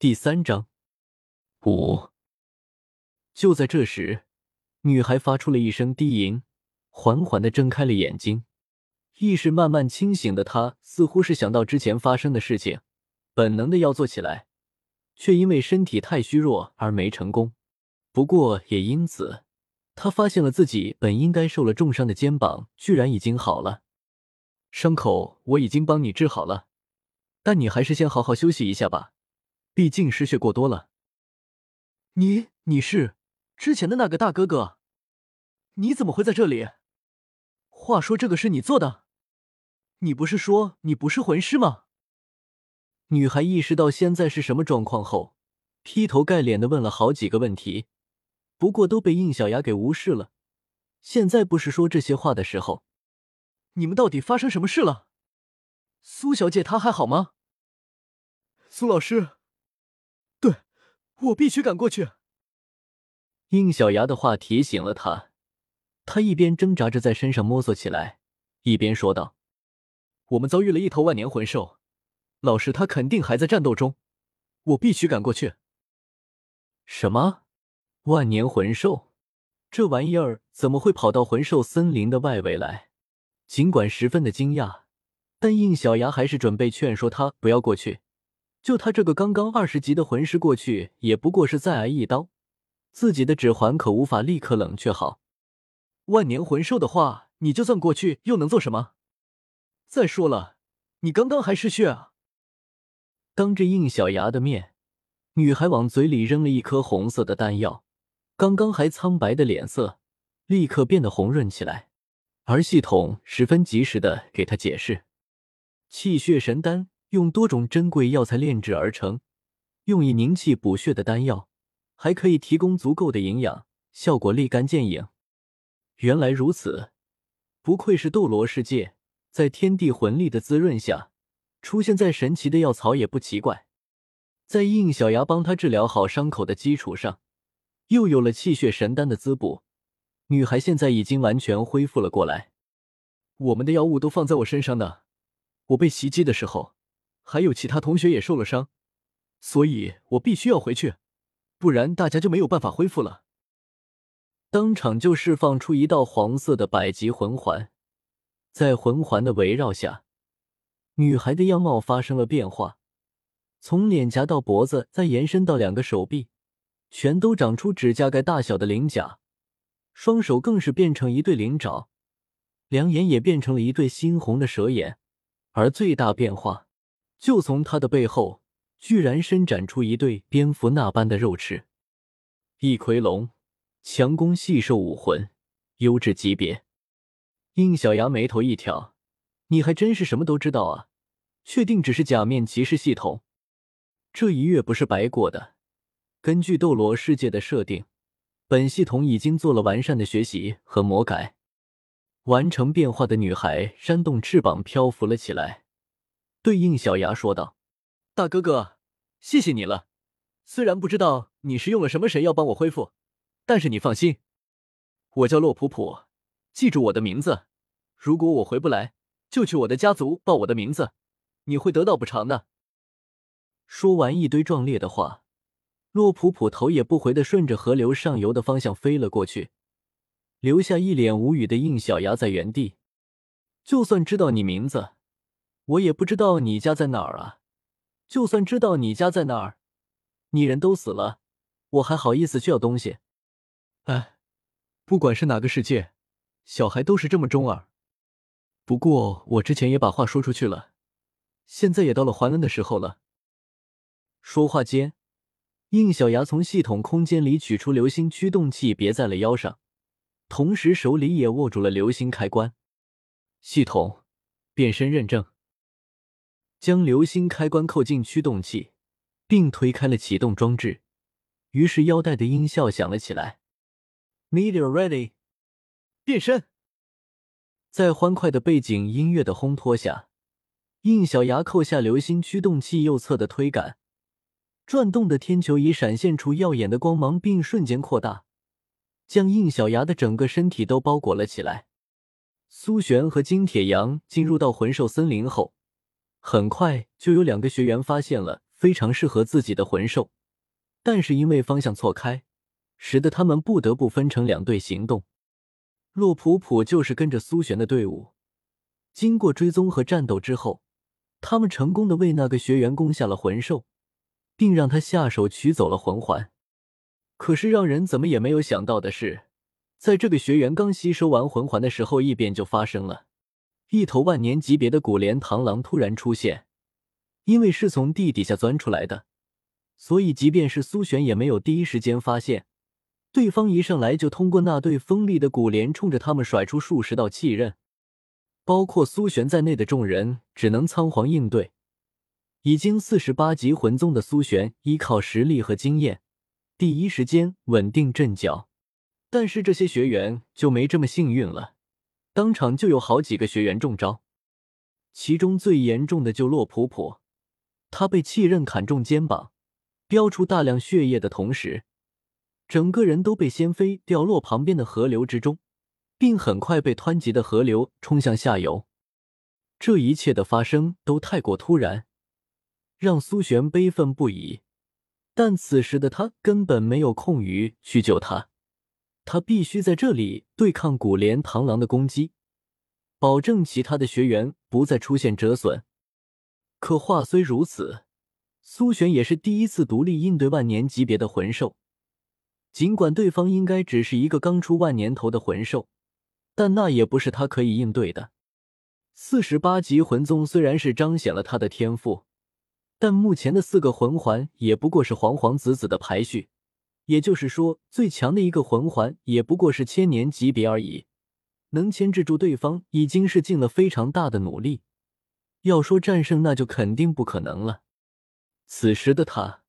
第三章五。就在这时，女孩发出了一声低吟，缓缓的睁开了眼睛。意识慢慢清醒的她，似乎是想到之前发生的事情，本能的要做起来，却因为身体太虚弱而没成功。不过也因此，她发现了自己本应该受了重伤的肩膀，居然已经好了。伤口我已经帮你治好了，但你还是先好好休息一下吧，毕竟失血过多了。你你是之前的那个大哥哥？你怎么会在这里？话说这个是你做的？你不是说你不是魂师吗？女孩意识到现在是什么状况后，劈头盖脸的问了好几个问题，不过都被应小牙给无视了。现在不是说这些话的时候。你们到底发生什么事了？苏小姐她还好吗？苏老师，我必须赶过去。应小牙的话提醒了他，他一边挣扎着在身上摸索起来，一边说道。我们遭遇了一头万年魂兽，老师他肯定还在战斗中，我必须赶过去。什么？万年魂兽？这玩意儿怎么会跑到魂兽森林的外围来？尽管十分的惊讶，但应小牙还是准备劝说他不要过去。就他这个刚刚二十级的魂师过去，也不过是再挨一刀，自己的指环可无法立刻冷却好。万年魂兽的话，你就算过去又能做什么？再说了，你刚刚还失血啊！当着应小牙的面，女孩往嘴里扔了一颗红色的丹药，刚刚还苍白的脸色立刻变得红润起来。而系统十分及时的给她解释：气血神丹用多种珍贵药材炼制而成，用以凝气补血的丹药，还可以提供足够的营养，效果立竿见影。原来如此，不愧是斗罗世界。在天地魂力的滋润下，出现在神奇的药草也不奇怪。在应小牙帮他治疗好伤口的基础上，又有了气血神丹的滋补，女孩现在已经完全恢复了过来。我们的药物都放在我身上呢，我被袭击的时候，还有其他同学也受了伤，所以我必须要回去，不然大家就没有办法恢复了。当场就释放出一道黄色的百级魂环。在魂环的围绕下，女孩的样貌发生了变化，从脸颊到脖子，再延伸到两个手臂，全都长出指甲盖大小的鳞甲，双手更是变成一对鳞爪，两眼也变成了一对猩红的蛇眼，而最大变化就从他的背后，居然伸展出一对蝙蝠那般的肉翅。一魁龙，强攻细兽武魂，优质级别。应小牙眉头一挑：“你还真是什么都知道啊！确定只是假面骑士系统？这一月不是白过的。根据斗罗世界的设定，本系统已经做了完善的学习和魔改。”完成变化的女孩扇动翅膀漂浮了起来，对应小牙说道：“大哥哥，谢谢你了。虽然不知道你是用了什么神药帮我恢复，但是你放心，我叫洛普普，记住我的名字。”如果我回不来，就去我的家族报我的名字，你会得到补偿的。说完一堆壮烈的话，洛普普头也不回的顺着河流上游的方向飞了过去，留下一脸无语的应小牙在原地。就算知道你名字，我也不知道你家在哪儿啊！就算知道你家在哪儿，你人都死了，我还好意思去要东西？哎，不管是哪个世界，小孩都是这么中二。不过我之前也把话说出去了，现在也到了还恩的时候了。说话间，应小牙从系统空间里取出流星驱动器，别在了腰上，同时手里也握住了流星开关。系统变身认证，将流星开关扣进驱动器，并推开了启动装置。于是腰带的音效响了起来：“Meteor ready，变身。”在欢快的背景音乐的烘托下，应小牙扣下流星驱动器右侧的推杆，转动的天球仪闪现出耀眼的光芒，并瞬间扩大，将应小牙的整个身体都包裹了起来。苏璇和金铁阳进入到魂兽森林后，很快就有两个学员发现了非常适合自己的魂兽，但是因为方向错开，使得他们不得不分成两队行动。洛普普就是跟着苏璇的队伍，经过追踪和战斗之后，他们成功的为那个学员攻下了魂兽，并让他下手取走了魂环。可是让人怎么也没有想到的是，在这个学员刚吸收完魂环的时候，异变就发生了，一头万年级别的古莲螳螂突然出现。因为是从地底下钻出来的，所以即便是苏璇也没有第一时间发现。对方一上来就通过那对锋利的骨莲冲着他们甩出数十道气刃，包括苏璇在内的众人只能仓皇应对。已经四十八级魂宗的苏璇依靠实力和经验，第一时间稳定阵脚。但是这些学员就没这么幸运了，当场就有好几个学员中招，其中最严重的就洛普普，他被气刃砍中肩膀，飙出大量血液的同时。整个人都被掀飞，掉落旁边的河流之中，并很快被湍急的河流冲向下游。这一切的发生都太过突然，让苏璇悲愤不已。但此时的他根本没有空余去救他，他必须在这里对抗古莲螳螂的攻击，保证其他的学员不再出现折损。可话虽如此，苏璇也是第一次独立应对万年级别的魂兽。尽管对方应该只是一个刚出万年头的魂兽，但那也不是他可以应对的。四十八级魂宗虽然是彰显了他的天赋，但目前的四个魂环也不过是黄黄紫紫的排序，也就是说，最强的一个魂环也不过是千年级别而已。能牵制住对方，已经是尽了非常大的努力。要说战胜，那就肯定不可能了。此时的他。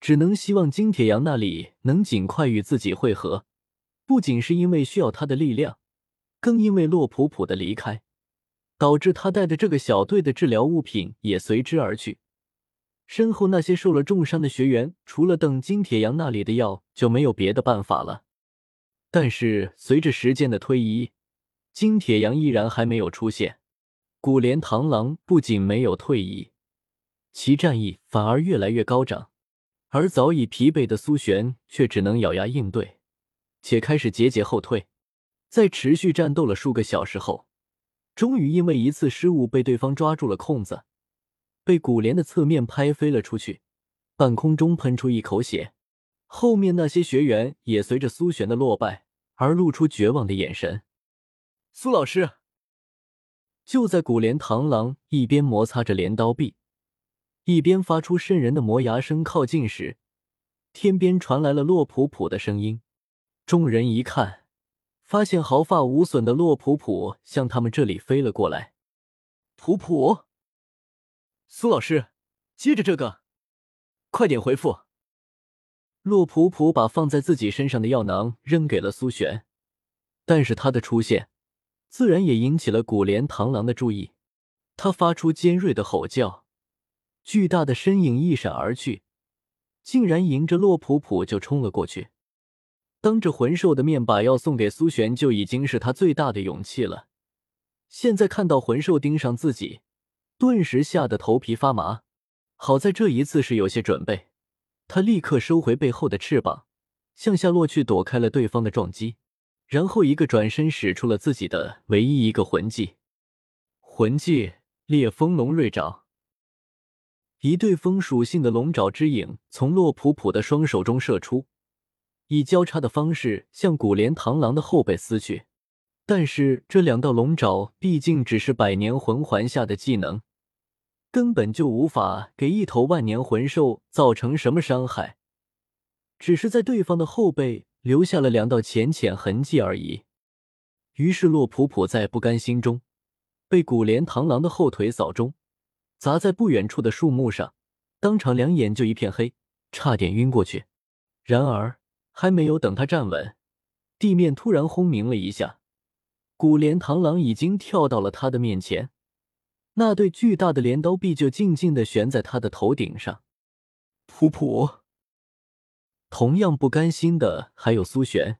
只能希望金铁阳那里能尽快与自己会合，不仅是因为需要他的力量，更因为洛普普的离开，导致他带的这个小队的治疗物品也随之而去。身后那些受了重伤的学员，除了等金铁阳那里的药，就没有别的办法了。但是随着时间的推移，金铁阳依然还没有出现。古莲螳螂不仅没有退役，其战意反而越来越高涨。而早已疲惫的苏璇却只能咬牙应对，且开始节节后退。在持续战斗了数个小时后，终于因为一次失误被对方抓住了空子，被古莲的侧面拍飞了出去，半空中喷出一口血。后面那些学员也随着苏璇的落败而露出绝望的眼神。苏老师，就在古莲螳螂一边摩擦着镰刀臂。一边发出渗人的磨牙声靠近时，天边传来了洛普普的声音。众人一看，发现毫发无损的洛普普向他们这里飞了过来。普普，苏老师，接着这个，快点回复。洛普普把放在自己身上的药囊扔给了苏璇，但是他的出现，自然也引起了古莲螳螂的注意。他发出尖锐的吼叫。巨大的身影一闪而去，竟然迎着洛普普就冲了过去。当着魂兽的面把药送给苏璇，就已经是他最大的勇气了。现在看到魂兽盯上自己，顿时吓得头皮发麻。好在这一次是有些准备，他立刻收回背后的翅膀，向下落去躲开了对方的撞击，然后一个转身使出了自己的唯一一个魂技——魂技烈风龙锐爪。一对风属性的龙爪之影从洛普普的双手中射出，以交叉的方式向古莲螳螂的后背撕去。但是这两道龙爪毕竟只是百年魂环下的技能，根本就无法给一头万年魂兽造成什么伤害，只是在对方的后背留下了两道浅浅痕迹而已。于是洛普普在不甘心中，被古莲螳螂的后腿扫中。砸在不远处的树木上，当场两眼就一片黑，差点晕过去。然而还没有等他站稳，地面突然轰鸣了一下，古莲螳螂已经跳到了他的面前，那对巨大的镰刀臂就静静的悬在他的头顶上。噗噗，同样不甘心的还有苏璇，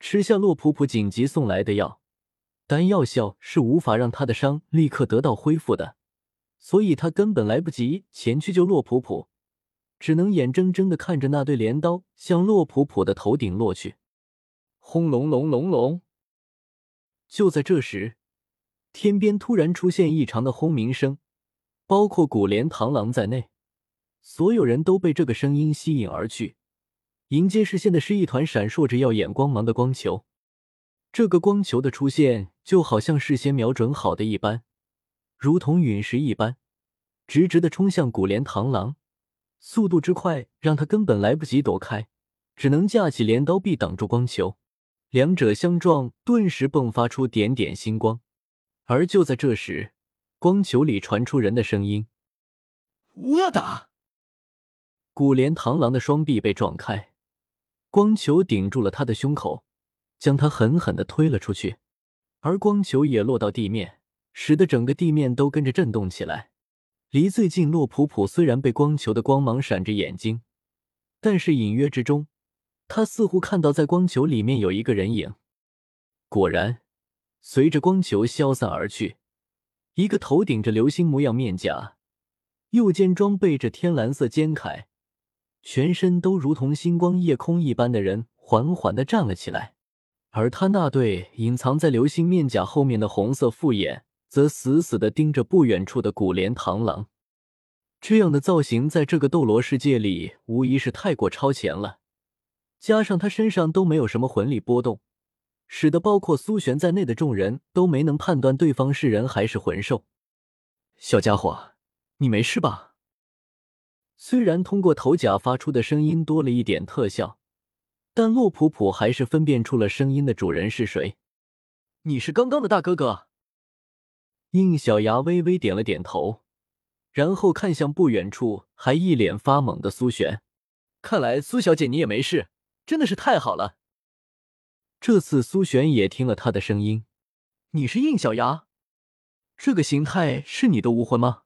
吃下洛普普紧急送来的药，但药效是无法让他的伤立刻得到恢复的。所以他根本来不及前去救洛普普，只能眼睁睁的看着那对镰刀向洛普普的头顶落去。轰隆隆隆隆！就在这时，天边突然出现异常的轰鸣声，包括古莲螳螂在内，所有人都被这个声音吸引而去。迎接视线的是一团闪烁着耀眼光芒的光球。这个光球的出现，就好像事先瞄准好的一般，如同陨石一般，直直的冲向古莲螳螂。速度之快，让他根本来不及躲开，只能架起镰刀臂挡住光球。两者相撞，顿时迸发出点点星光。而就在这时，光球里传出人的声音：“我打！”古莲螳螂的双臂被撞开。光球顶住了他的胸口，将他狠狠的推了出去，而光球也落到地面，使得整个地面都跟着震动起来。离最近，洛普普虽然被光球的光芒闪着眼睛，但是隐约之中，他似乎看到在光球里面有一个人影。果然，随着光球消散而去，一个头顶着流星模样面甲，右肩装备着天蓝色肩铠。全身都如同星光夜空一般的人缓缓的站了起来，而他那对隐藏在流星面甲后面的红色复眼，则死死的盯着不远处的古莲螳螂。这样的造型在这个斗罗世界里无疑是太过超前了，加上他身上都没有什么魂力波动，使得包括苏璇在内的众人都没能判断对方是人还是魂兽。小家伙，你没事吧？虽然通过头甲发出的声音多了一点特效，但洛普普还是分辨出了声音的主人是谁。你是刚刚的大哥哥。应小牙微微点了点头，然后看向不远处还一脸发懵的苏璇。看来苏小姐你也没事，真的是太好了。这次苏璇也听了他的声音。你是应小牙？这个形态是你的武魂吗？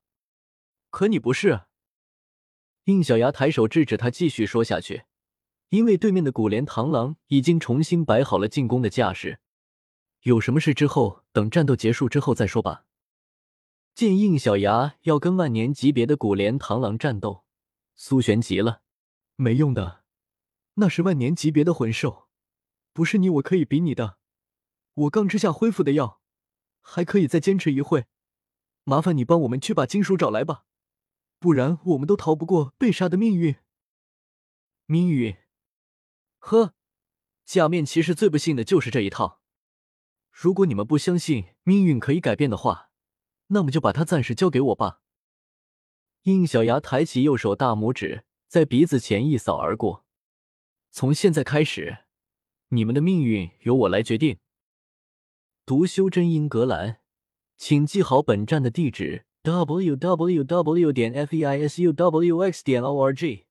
可你不是。应小牙抬手制止他继续说下去，因为对面的古莲螳螂已经重新摆好了进攻的架势。有什么事之后，等战斗结束之后再说吧。见应小牙要跟万年级别的古莲螳螂战斗，苏璇急了：“没用的，那是万年级别的魂兽，不是你我可以比拟的。我刚吃下恢复的药，还可以再坚持一会。麻烦你帮我们去把金属找来吧。”不然我们都逃不过被杀的命运。命运，呵，假面骑士最不信的就是这一套。如果你们不相信命运可以改变的话，那么就把它暂时交给我吧。应小牙抬起右手大拇指，在鼻子前一扫而过。从现在开始，你们的命运由我来决定。读修真英格兰，请记好本站的地址。w w w. 点 f e i s u w x. 点 o r g